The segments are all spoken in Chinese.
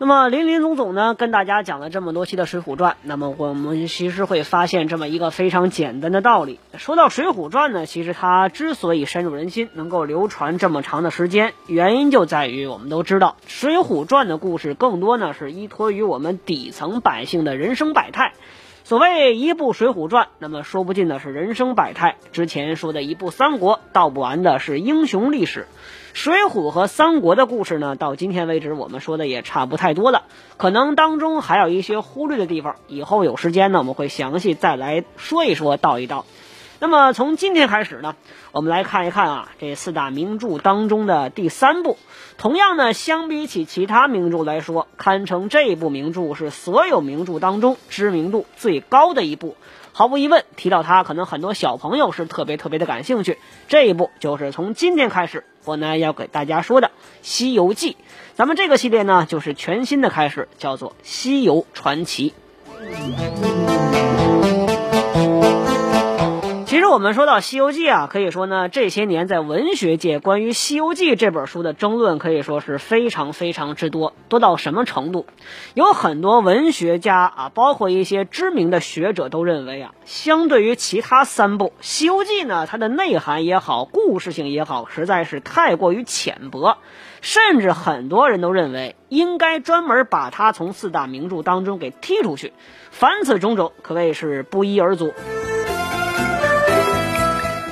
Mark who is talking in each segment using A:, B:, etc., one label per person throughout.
A: 那么林林总总呢，跟大家讲了这么多期的《水浒传》，那么我们其实会发现这么一个非常简单的道理。说到《水浒传》呢，其实它之所以深入人心，能够流传这么长的时间，原因就在于我们都知道，《水浒传》的故事更多呢是依托于我们底层百姓的人生百态。所谓一部《水浒传》，那么说不尽的是人生百态；之前说的一部《三国》，道不完的是英雄历史。水浒和三国的故事呢，到今天为止我们说的也差不太多了，可能当中还有一些忽略的地方，以后有时间呢，我们会详细再来说一说，道一道。那么从今天开始呢，我们来看一看啊，这四大名著当中的第三部。同样呢，相比起其他名著来说，堪称这部名著是所有名著当中知名度最高的一部。毫无疑问，提到它，可能很多小朋友是特别特别的感兴趣。这一部就是从今天开始，我呢要给大家说的《西游记》。咱们这个系列呢，就是全新的开始，叫做《西游传奇》。其实我们说到《西游记》啊，可以说呢，这些年在文学界关于《西游记》这本书的争论可以说是非常非常之多，多到什么程度？有很多文学家啊，包括一些知名的学者都认为啊，相对于其他三部，《西游记》呢，它的内涵也好，故事性也好，实在是太过于浅薄，甚至很多人都认为应该专门把它从四大名著当中给剔出去。凡此种种，可谓是不一而足。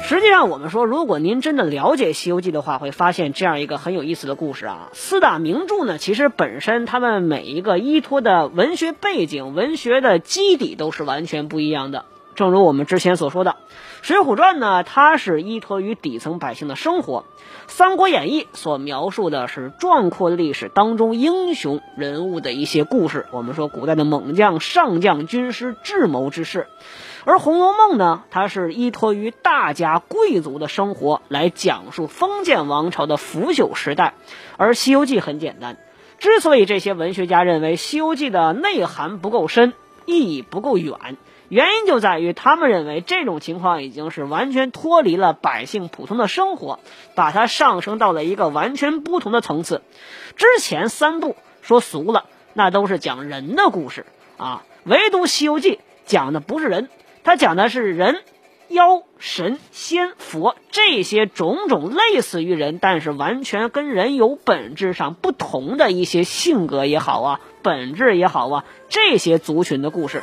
A: 实际上，我们说，如果您真的了解《西游记》的话，会发现这样一个很有意思的故事啊。四大名著呢，其实本身他们每一个依托的文学背景、文学的基底都是完全不一样的。正如我们之前所说的，《水浒传》呢，它是依托于底层百姓的生活；《三国演义》所描述的是壮阔历史当中英雄人物的一些故事。我们说，古代的猛将、上将、军师、智谋之士。而《红楼梦》呢，它是依托于大家贵族的生活来讲述封建王朝的腐朽时代，而《西游记》很简单。之所以这些文学家认为《西游记》的内涵不够深，意义不够远，原因就在于他们认为这种情况已经是完全脱离了百姓普通的生活，把它上升到了一个完全不同的层次。之前三部说俗了，那都是讲人的故事啊，唯独《西游记》讲的不是人。它讲的是人、妖、神、仙、佛这些种种类似于人，但是完全跟人有本质上不同的一些性格也好啊，本质也好啊，这些族群的故事。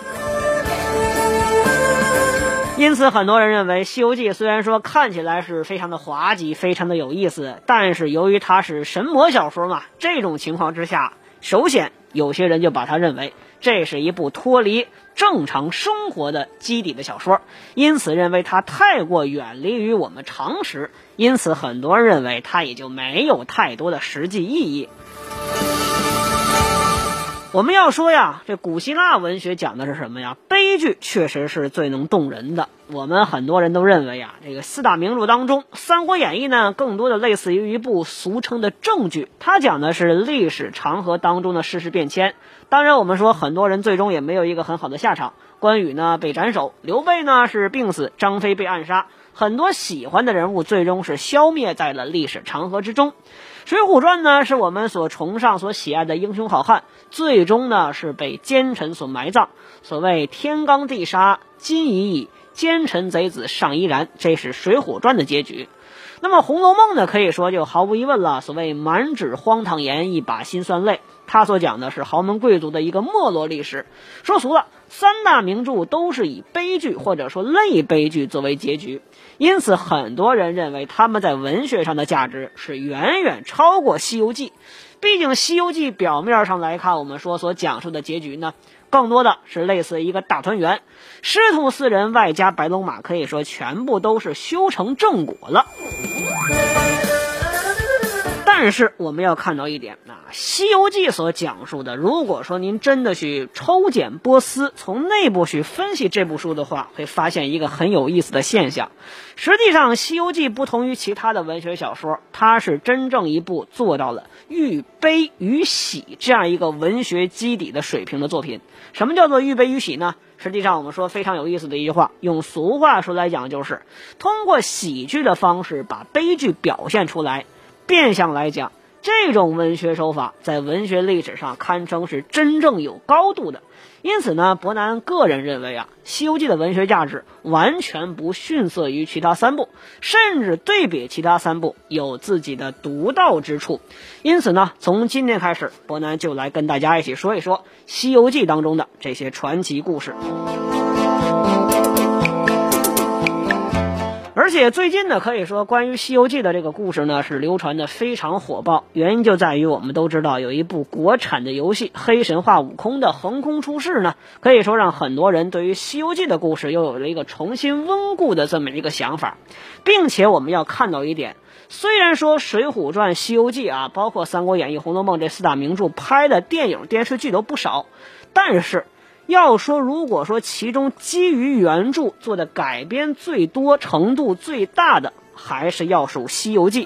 A: 因此，很多人认为《西游记》虽然说看起来是非常的滑稽、非常的有意思，但是由于它是神魔小说嘛，这种情况之下，首先有些人就把它认为这是一部脱离。正常生活的基底的小说，因此认为它太过远离于我们常识，因此很多人认为它也就没有太多的实际意义。我们要说呀，这古希腊文学讲的是什么呀？悲剧确实是最能动人的。我们很多人都认为呀，这个四大名著当中，《三国演义》呢，更多的类似于一部俗称的正剧，它讲的是历史长河当中的世事变迁。当然，我们说很多人最终也没有一个很好的下场。关羽呢被斩首，刘备呢是病死，张飞被暗杀，很多喜欢的人物最终是消灭在了历史长河之中。《水浒传》呢是我们所崇尚、所喜爱的英雄好汉，最终呢是被奸臣所埋葬。所谓天罡地煞，今已矣，奸臣贼子尚依然，这是《水浒传》的结局。那么《红楼梦》呢，可以说就毫无疑问了。所谓满纸荒唐言，一把辛酸泪。他所讲的是豪门贵族的一个没落历史。说俗了，三大名著都是以悲剧或者说类悲剧作为结局，因此很多人认为他们在文学上的价值是远远超过《西游记》。毕竟《西游记》表面上来看，我们说所讲述的结局呢，更多的是类似一个大团圆，师徒四人外加白龙马，可以说全部都是修成正果了。但是我们要看到一点啊，《西游记》所讲述的，如果说您真的去抽检波斯，从内部去分析这部书的话，会发现一个很有意思的现象。实际上，《西游记》不同于其他的文学小说，它是真正一部做到了欲悲与喜这样一个文学基底的水平的作品。什么叫做欲悲与喜呢？实际上，我们说非常有意思的一句话，用俗话说来讲，就是通过喜剧的方式把悲剧表现出来。变相来讲，这种文学手法在文学历史上堪称是真正有高度的。因此呢，伯南个人认为啊，《西游记》的文学价值完全不逊色于其他三部，甚至对比其他三部有自己的独到之处。因此呢，从今天开始，伯南就来跟大家一起说一说《西游记》当中的这些传奇故事。而且最近呢，可以说关于《西游记》的这个故事呢，是流传的非常火爆。原因就在于我们都知道，有一部国产的游戏《黑神话：悟空》的横空出世呢，可以说让很多人对于《西游记》的故事又有了一个重新温故的这么一个想法。并且我们要看到一点，虽然说《水浒传》《西游记》啊，包括《三国演义》《红楼梦》这四大名著拍的电影、电视剧都不少，但是。要说，如果说其中基于原著做的改编最多、程度最大的，还是要数《西游记》。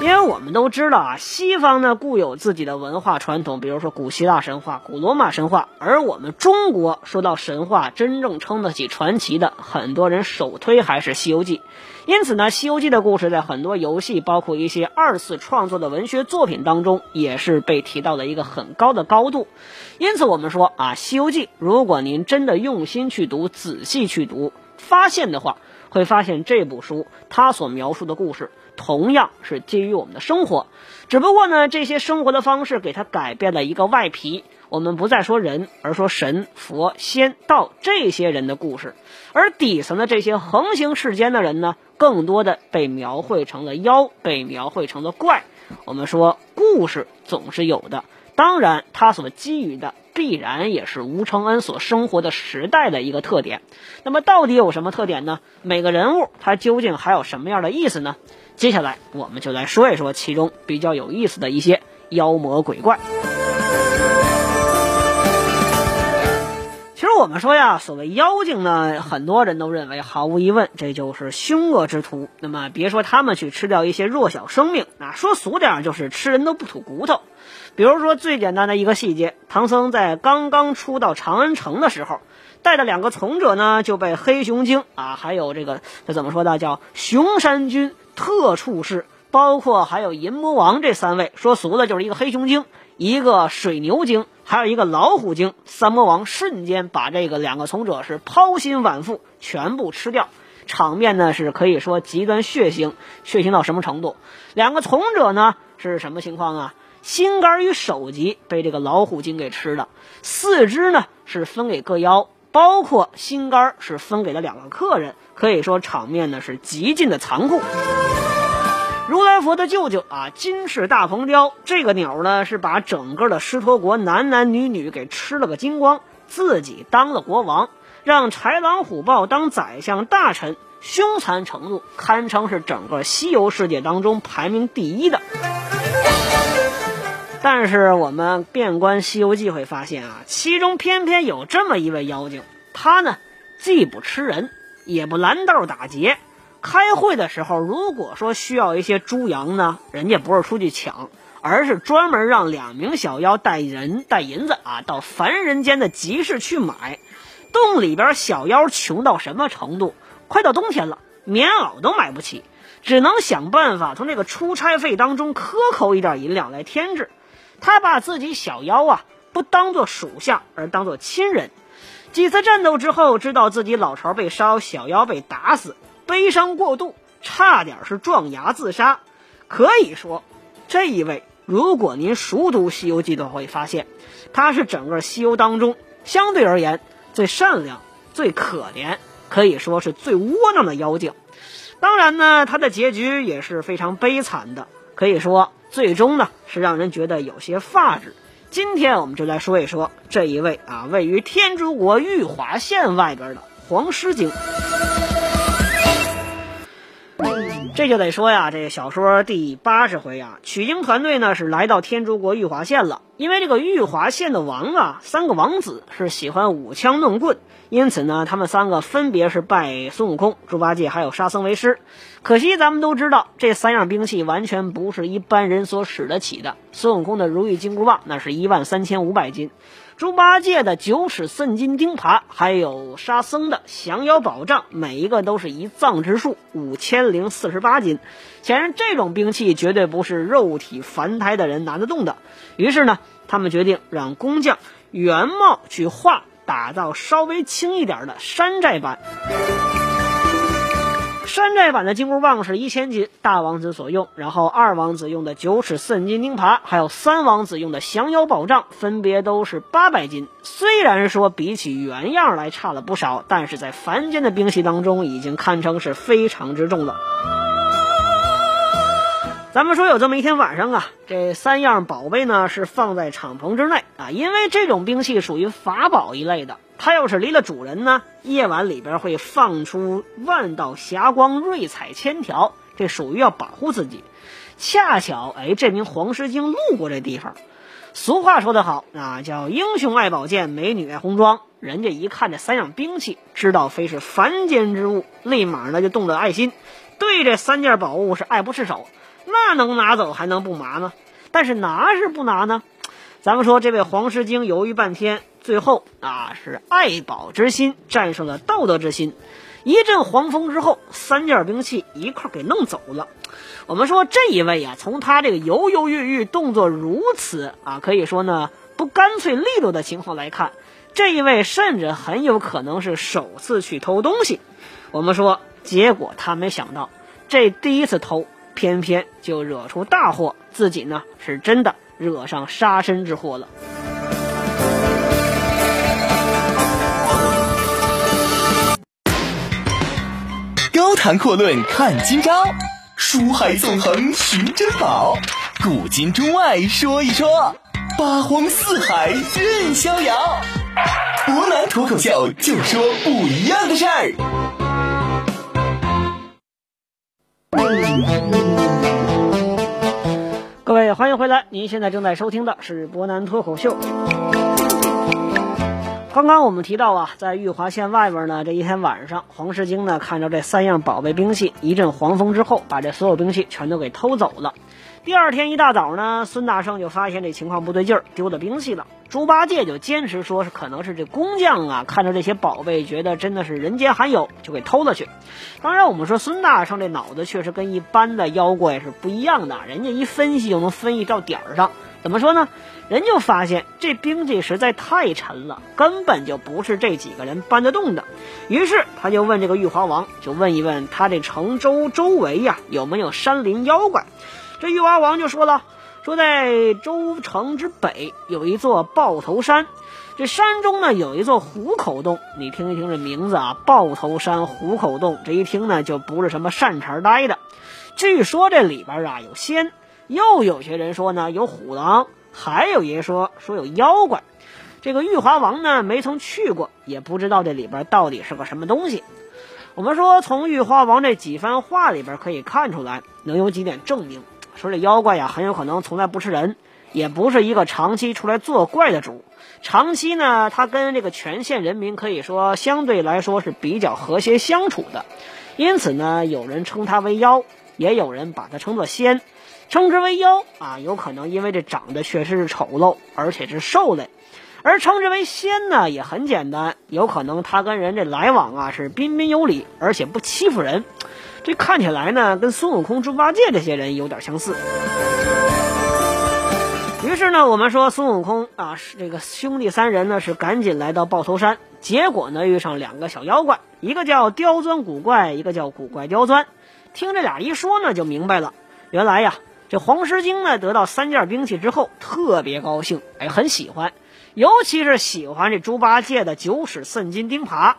A: 因为我们都知道啊，西方呢固有自己的文化传统，比如说古希腊神话、古罗马神话，而我们中国说到神话，真正称得起传奇的，很多人首推还是《西游记》。因此呢，《西游记》的故事在很多游戏，包括一些二次创作的文学作品当中，也是被提到了一个很高的高度。因此，我们说啊，《西游记》，如果您真的用心去读、仔细去读，发现的话，会发现这部书它所描述的故事。同样是基于我们的生活，只不过呢，这些生活的方式给它改变了一个外皮。我们不再说人，而说神、佛、仙、道这些人的故事，而底层的这些横行世间的人呢，更多的被描绘成了妖，被描绘成了怪。我们说故事总是有的，当然它所基于的必然也是吴承恩所生活的时代的一个特点。那么到底有什么特点呢？每个人物他究竟还有什么样的意思呢？接下来，我们就来说一说其中比较有意思的一些妖魔鬼怪。我们说呀，所谓妖精呢，很多人都认为，毫无疑问，这就是凶恶之徒。那么，别说他们去吃掉一些弱小生命，啊，说俗点就是吃人都不吐骨头。比如说最简单的一个细节，唐僧在刚刚出到长安城的时候，带的两个从者呢，就被黑熊精啊，还有这个这怎么说的，叫熊山君。特处士，包括还有银魔王这三位，说俗了就是一个黑熊精，一个水牛精，还有一个老虎精。三魔王瞬间把这个两个从者是抛心挽腹，全部吃掉，场面呢是可以说极端血腥，血腥到什么程度？两个从者呢是什么情况啊？心肝与首级被这个老虎精给吃了，四肢呢是分给各妖，包括心肝是分给了两个客人。可以说场面呢是极尽的残酷。如来佛的舅舅啊，金翅大鹏雕这个鸟呢，是把整个的狮驼国男男女女给吃了个精光，自己当了国王，让豺狼虎豹当宰相大臣，凶残程度堪称是整个西游世界当中排名第一的。但是我们遍观西游记会发现啊，其中偏偏有这么一位妖精，他呢既不吃人。也不拦道打劫，开会的时候，如果说需要一些猪羊呢，人家不是出去抢，而是专门让两名小妖带人带银子啊，到凡人间的集市去买。洞里边小妖穷到什么程度？快到冬天了，棉袄都买不起，只能想办法从这个出差费当中克扣一点银两来添置。他把自己小妖啊，不当做属下，而当做亲人。几次战斗之后，知道自己老巢被烧，小妖被打死，悲伤过度，差点是撞崖自杀。可以说，这一位，如果您熟读《西游记》的话，会发现，他是整个西游当中相对而言最善良、最可怜，可以说是最窝囊的妖精。当然呢，他的结局也是非常悲惨的，可以说最终呢是让人觉得有些发指。今天我们就来说一说这一位啊，位于天竺国玉华县外边的黄狮精。这就得说呀，这小说第八十回啊，取经团队呢是来到天竺国玉华县了。因为这个玉华县的王啊，三个王子是喜欢舞枪弄棍，因此呢，他们三个分别是拜孙悟空、猪八戒还有沙僧为师。可惜咱们都知道，这三样兵器完全不是一般人所使得起的。孙悟空的如意金箍棒那是一万三千五百斤。猪八戒的九齿寸金钉耙，还有沙僧的降妖宝杖，每一个都是一藏之数，五千零四十八斤。显然，这种兵器绝对不是肉体凡胎的人拿得动的。于是呢，他们决定让工匠原貌去画，打造稍微轻一点的山寨版。山寨版的金箍棒是一千斤，大王子所用；然后二王子用的九尺寸金钉耙，还有三王子用的降妖宝杖，分别都是八百斤。虽然说比起原样来差了不少，但是在凡间的兵器当中，已经堪称是非常之重了。咱们说有这么一天晚上啊，这三样宝贝呢是放在敞篷之内啊，因为这种兵器属于法宝一类的，它要是离了主人呢，夜晚里边会放出万道霞光，瑞彩千条，这属于要保护自己。恰巧哎，这名黄狮精路过这地方，俗话说得好啊，叫英雄爱宝剑，美女爱红妆。人家一看这三样兵器，知道非是凡间之物，立马呢就动了爱心，对这三件宝物是爱不释手。那能拿走还能不拿呢？但是拿是不拿呢？咱们说这位黄狮精犹豫半天，最后啊是爱宝之心战胜了道德之心。一阵黄风之后，三件兵器一块给弄走了。我们说这一位啊，从他这个犹犹豫豫、动作如此啊，可以说呢不干脆利落的情况来看，这一位甚至很有可能是首次去偷东西。我们说，结果他没想到，这第一次偷。偏偏就惹出大祸，自己呢是真的惹上杀身之祸了。
B: 高谈阔论看今朝，书海纵横寻珍宝，古今中外说一说，八荒四海任逍遥。博南脱口秀就说不一样的事儿。
A: 各位，欢迎回来！您现在正在收听的是博南脱口秀。刚刚我们提到啊，在玉华县外边呢，这一天晚上，黄世京呢看着这三样宝贝兵器，一阵黄风之后，把这所有兵器全都给偷走了。第二天一大早呢，孙大圣就发现这情况不对劲儿，丢了兵器了。猪八戒就坚持说是可能是这工匠啊，看着这些宝贝，觉得真的是人间罕有，就给偷了去。当然，我们说孙大圣这脑子确实跟一般的妖怪是不一样的，人家一分析就能分析到点儿上。怎么说呢？人就发现这兵器实在太沉了，根本就不是这几个人搬得动的。于是他就问这个玉华王，就问一问他这城周周围呀有没有山林妖怪。这玉华王就说了，说在州城之北有一座豹头山，这山中呢有一座虎口洞。你听一听这名字啊，豹头山虎口洞，这一听呢就不是什么善茬呆的。据说这里边啊有仙，又有些人说呢有虎狼，还有人说说有妖怪。这个玉华王呢没曾去过，也不知道这里边到底是个什么东西。我们说从玉华王这几番话里边可以看出来，能有几点证明。说这妖怪呀，很有可能从来不吃人，也不是一个长期出来作怪的主。长期呢，他跟这个全县人民可以说相对来说是比较和谐相处的。因此呢，有人称他为妖，也有人把他称作仙。称之为妖啊，有可能因为这长得确实是丑陋，而且是兽类；而称之为仙呢，也很简单，有可能他跟人这来往啊是彬彬有礼，而且不欺负人。这看起来呢，跟孙悟空、猪八戒这些人有点相似。于是呢，我们说孙悟空啊，这个兄弟三人呢，是赶紧来到豹头山。结果呢，遇上两个小妖怪，一个叫刁钻古怪，一个叫古怪刁钻。听这俩一说呢，就明白了。原来呀，这黄狮精呢，得到三件兵器之后，特别高兴，哎，很喜欢，尤其是喜欢这猪八戒的九齿寸金钉耙。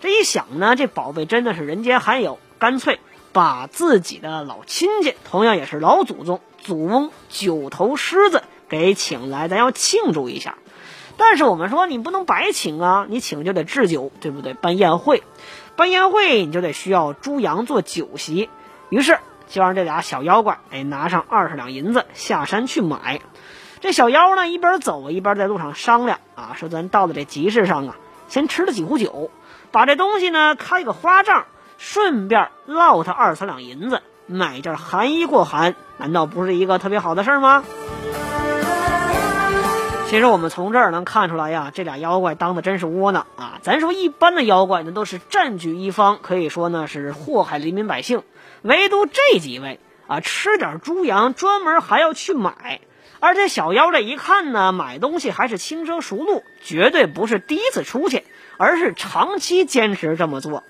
A: 这一想呢，这宝贝真的是人间罕有。干脆把自己的老亲戚，同样也是老祖宗祖翁九头狮子给请来，咱要庆祝一下。但是我们说你不能白请啊，你请就得置酒，对不对？办宴会，办宴会你就得需要猪羊做酒席。于是就让这俩小妖怪哎拿上二十两银子下山去买。这小妖呢一边走一边在路上商量啊，说咱到了这集市上啊，先吃了几壶酒，把这东西呢开个花账，顺便落他二三两银子，买件寒衣过寒，难道不是一个特别好的事儿吗？其实我们从这儿能看出来呀，这俩妖怪当的真是窝囊啊！咱说一般的妖怪呢，都是占据一方，可以说呢是祸害黎民百姓。唯独这几位啊，吃点猪羊，专门还要去买。而且小妖这一看呢，买东西还是轻车熟路，绝对不是第一次出去，而是长期坚持这么做。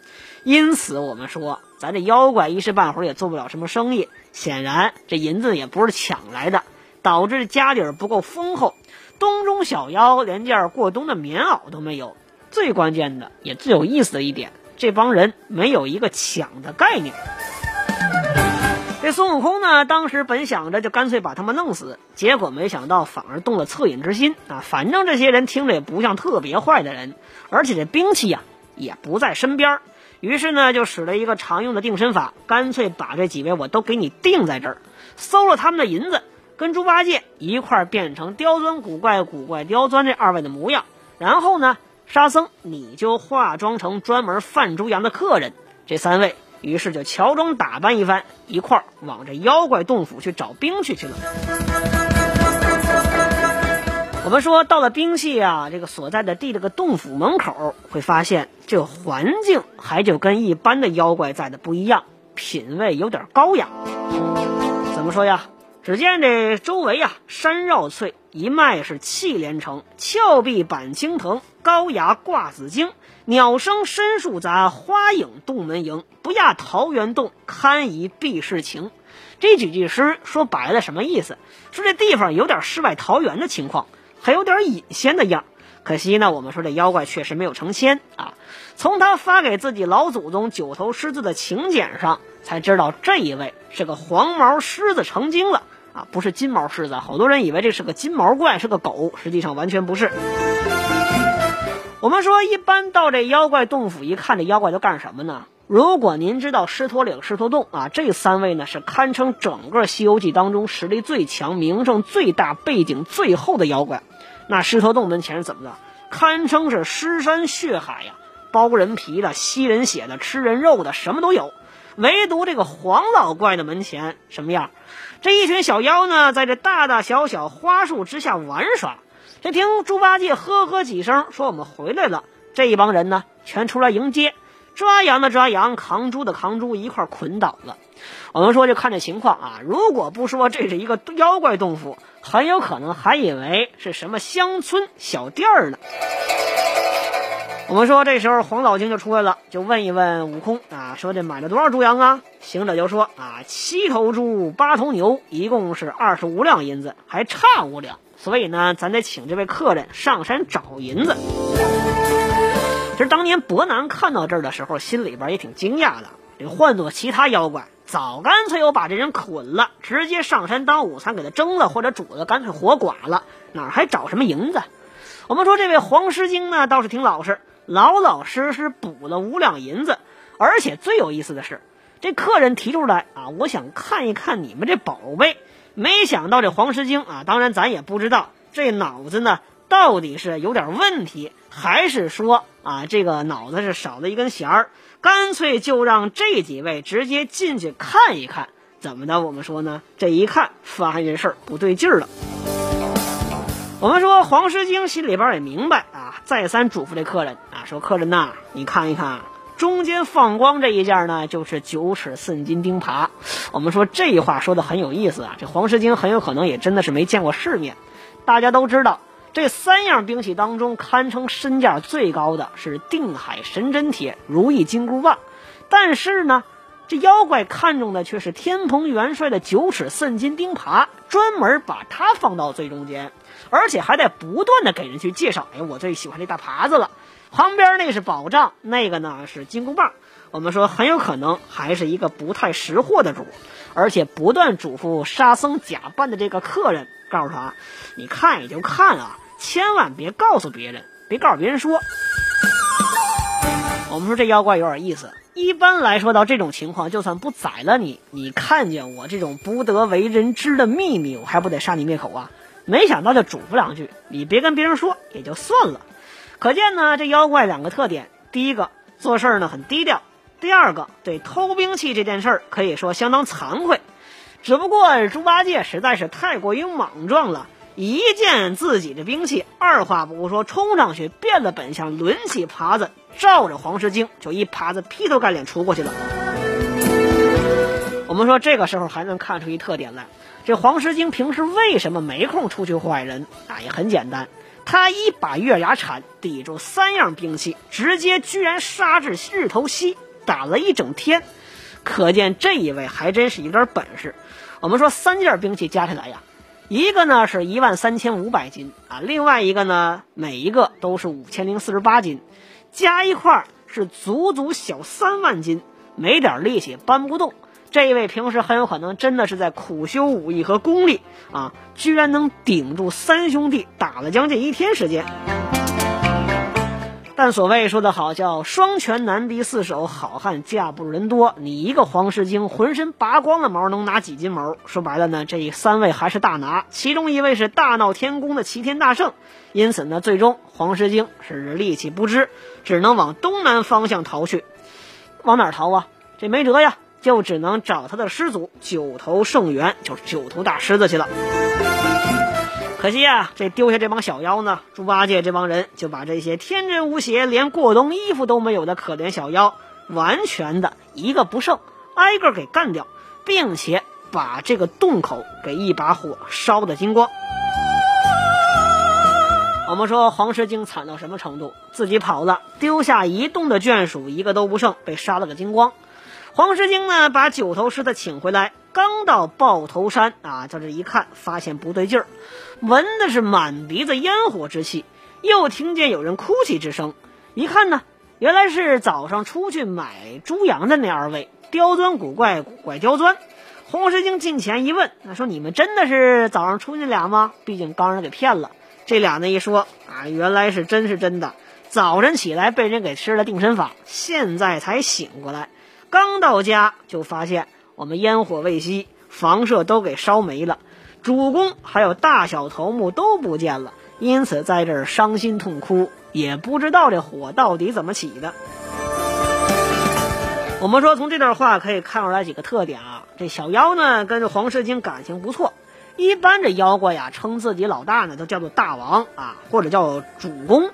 A: 因此，我们说，咱这妖怪一时半会儿也做不了什么生意。显然，这银子也不是抢来的，导致家底儿不够丰厚。冬中小妖连件过冬的棉袄都没有，最关键的也最有意思的一点，这帮人没有一个抢的概念。这孙悟空呢，当时本想着就干脆把他们弄死，结果没想到反而动了恻隐之心啊！反正这些人听着也不像特别坏的人，而且这兵器呀也不在身边，于是呢就使了一个常用的定身法，干脆把这几位我都给你定在这儿，搜了他们的银子。跟猪八戒一块变成刁钻古怪、古怪刁钻这二位的模样，然后呢，沙僧你就化妆成专门贩猪羊的客人。这三位于是就乔装打扮一番，一块儿往这妖怪洞府去找兵去去了。我们说到了兵器啊，这个所在的地这个洞府门口，会发现这环境还就跟一般的妖怪在的不一样，品味有点高雅。怎么说呀？只见这周围啊，山绕翠，一脉是气连成，峭壁板青藤，高崖挂紫荆，鸟声深树杂，花影洞门迎，不亚桃源洞，堪疑避世情。这几句诗说白了什么意思？说这地方有点世外桃源的情况，还有点隐仙的样。可惜呢，我们说这妖怪确实没有成仙啊。从他发给自己老祖宗九头狮子的请柬上，才知道这一位是个黄毛狮子成精了。啊，不是金毛狮子，好多人以为这是个金毛怪，是个狗，实际上完全不是。我们说，一般到这妖怪洞府一看，这妖怪都干什么呢？如果您知道狮驼岭、狮驼洞啊，这三位呢是堪称整个《西游记》当中实力最强、名声最大、背景最厚的妖怪。那狮驼洞门前是怎么的？堪称是尸山血海呀，剥人皮的、吸人血的、吃人肉的，什么都有。唯独这个黄老怪的门前什么样？这一群小妖呢，在这大大小小花树之下玩耍。这听猪八戒呵呵几声，说我们回来了。这一帮人呢，全出来迎接，抓羊的抓羊，扛猪的扛猪，一块捆倒了。我们说，就看这情况啊，如果不说这是一个妖怪洞府，很有可能还以为是什么乡村小店儿呢。我们说，这时候黄老精就出来了，就问一问悟空啊，说这买了多少猪羊啊？行者就说啊，七头猪，八头牛，一共是二十五两银子，还差五两，所以呢，咱得请这位客人上山找银子。其实当年伯南看到这儿的时候，心里边也挺惊讶的。这换做其他妖怪，早干脆又把这人捆了，直接上山当午餐给他蒸了，或者煮了，干脆活剐了，哪还找什么银子？我们说这位黄狮精呢，倒是挺老实。老老实实补了五两银子，而且最有意思的是，这客人提出来啊，我想看一看你们这宝贝。没想到这黄狮精啊，当然咱也不知道这脑子呢到底是有点问题，还是说啊这个脑子是少了一根弦儿，干脆就让这几位直接进去看一看，怎么的？我们说呢，这一看发现这事儿不对劲儿了。我们说黄狮精心里边也明白啊，再三嘱咐这客人啊，说客人呐，你看一看中间放光这一件呢，就是九尺寸金钉耙。我们说这话说的很有意思啊，这黄狮精很有可能也真的是没见过世面。大家都知道，这三样兵器当中，堪称身价最高的是定海神针铁、如意金箍棒，但是呢。这妖怪看中的却是天蓬元帅的九尺寸金钉耙，专门把它放到最中间，而且还在不断的给人去介绍。哎，我最喜欢这大耙子了，旁边那是宝杖，那个呢是金箍棒。我们说很有可能还是一个不太识货的主，而且不断嘱咐沙僧假扮的这个客人，告诉他：你看也就看啊，千万别告诉别人，别告诉别人说。我们说这妖怪有点意思。一般来说，到这种情况，就算不宰了你，你看见我这种不得为人知的秘密，我还不得杀你灭口啊？没想到就嘱咐两句，你别跟别人说，也就算了。可见呢，这妖怪两个特点：第一个，做事呢很低调；第二个，对偷兵器这件事儿可以说相当惭愧。只不过猪八戒实在是太过于莽撞了，一见自己的兵器，二话不说冲上去，变了本相，抡起耙子。照着黄狮精就一耙子劈头盖脸杵过去了。我们说这个时候还能看出一特点来，这黄狮精平时为什么没空出去祸害人啊？也很简单，他一把月牙铲抵住三样兵器，直接居然杀至日头西，打了一整天，可见这一位还真是有点本事。我们说三件兵器加起来呀，一个呢是一万三千五百斤啊，另外一个呢每一个都是五千零四十八斤。加一块是足足小三万斤，没点力气搬不动。这一位平时很有可能真的是在苦修武艺和功力啊，居然能顶住三兄弟打了将近一天时间。但所谓说的好，叫双拳难敌四手，好汉架不住人多。你一个黄狮精，浑身拔光了毛，能拿几斤毛？说白了呢，这三位还是大拿，其中一位是大闹天宫的齐天大圣。因此呢，最终黄狮精是力气不支，只能往东南方向逃去。往哪逃啊？这没辙呀，就只能找他的师祖九头圣元，就是九头大狮子去了。可惜啊，这丢下这帮小妖呢，猪八戒这帮人就把这些天真无邪、连过冬衣服都没有的可怜小妖，完全的一个不剩，挨个给干掉，并且把这个洞口给一把火烧得精光。我们说黄狮精惨到什么程度？自己跑了，丢下一洞的眷属一个都不剩，被杀了个精光。黄狮精呢，把九头狮子请回来。刚到豹头山啊，就这一看，发现不对劲儿，闻的是满鼻子烟火之气，又听见有人哭泣之声。一看呢，原来是早上出去买猪羊的那二位，刁钻古怪，古怪刁钻。黄狮精近前一问，那说：“你们真的是早上出去俩吗？毕竟刚人给骗了。”这俩呢一说啊，原来是真是真的。早晨起来被人给吃了定身法，现在才醒过来，刚到家就发现。我们烟火未熄，房舍都给烧没了，主公还有大小头目都不见了，因此在这儿伤心痛哭，也不知道这火到底怎么起的。我们说从这段话可以看出来几个特点啊，这小妖呢跟这黄狮精感情不错，一般这妖怪呀称自己老大呢都叫做大王啊，或者叫主公。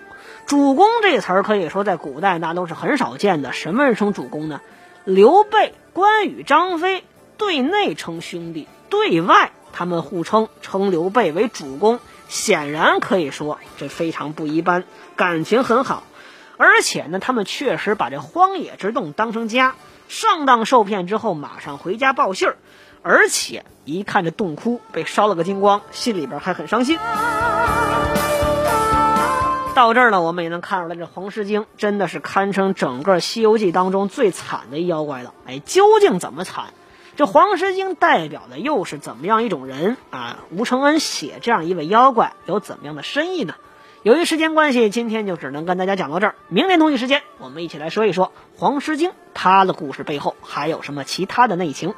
A: 主公这词儿可以说在古代那都是很少见的，什么人称主公呢？刘备。关羽、张飞对内称兄弟，对外他们互称称刘备为主公，显然可以说这非常不一般，感情很好。而且呢，他们确实把这荒野之洞当成家，上当受骗之后马上回家报信儿，而且一看这洞窟被烧了个精光，心里边还很伤心。到这儿呢，我们也能看出来，这黄狮精真的是堪称整个《西游记》当中最惨的妖怪了。哎，究竟怎么惨？这黄狮精代表的又是怎么样一种人啊？吴承恩写这样一位妖怪有怎么样的深意呢？由于时间关系，今天就只能跟大家讲到这儿。明天同一时间，我们一起来说一说黄狮精他的故事背后还有什么其他的内情。